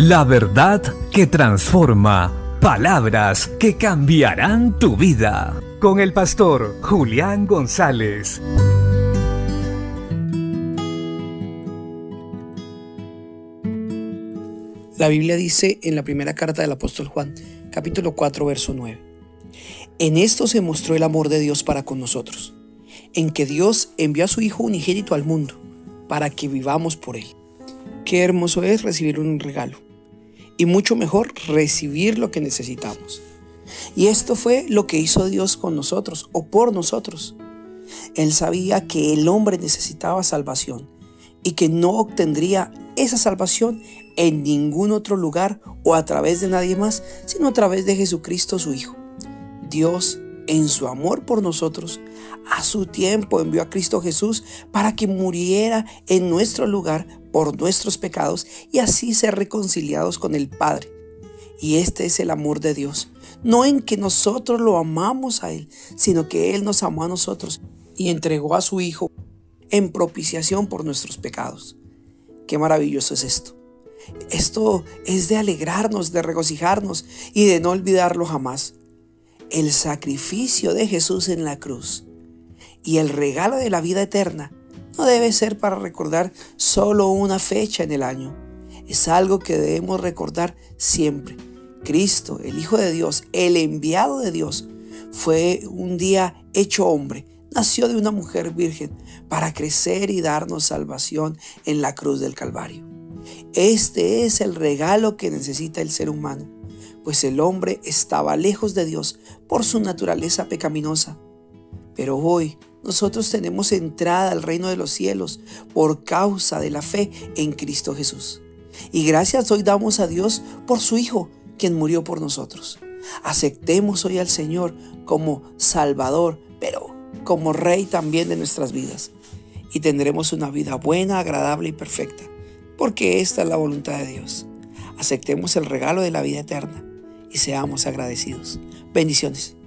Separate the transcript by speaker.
Speaker 1: La verdad que transforma. Palabras que cambiarán tu vida. Con el pastor Julián González.
Speaker 2: La Biblia dice en la primera carta del apóstol Juan, capítulo 4, verso 9. En esto se mostró el amor de Dios para con nosotros, en que Dios envió a su Hijo unigénito al mundo, para que vivamos por Él. Qué hermoso es recibir un regalo y mucho mejor recibir lo que necesitamos. Y esto fue lo que hizo Dios con nosotros o por nosotros. Él sabía que el hombre necesitaba salvación y que no obtendría esa salvación en ningún otro lugar o a través de nadie más, sino a través de Jesucristo su Hijo. Dios, en su amor por nosotros, a su tiempo envió a Cristo Jesús para que muriera en nuestro lugar por nuestros pecados y así ser reconciliados con el Padre. Y este es el amor de Dios, no en que nosotros lo amamos a Él, sino que Él nos amó a nosotros y entregó a su Hijo en propiciación por nuestros pecados. Qué maravilloso es esto. Esto es de alegrarnos, de regocijarnos y de no olvidarlo jamás. El sacrificio de Jesús en la cruz y el regalo de la vida eterna no debe ser para recordar solo una fecha en el año. Es algo que debemos recordar siempre. Cristo, el Hijo de Dios, el enviado de Dios, fue un día hecho hombre. Nació de una mujer virgen para crecer y darnos salvación en la cruz del Calvario. Este es el regalo que necesita el ser humano, pues el hombre estaba lejos de Dios por su naturaleza pecaminosa. Pero hoy nosotros tenemos entrada al reino de los cielos por causa de la fe en Cristo Jesús. Y gracias hoy damos a Dios por su Hijo, quien murió por nosotros. Aceptemos hoy al Señor como Salvador, pero como Rey también de nuestras vidas. Y tendremos una vida buena, agradable y perfecta, porque esta es la voluntad de Dios. Aceptemos el regalo de la vida eterna y seamos agradecidos. Bendiciones.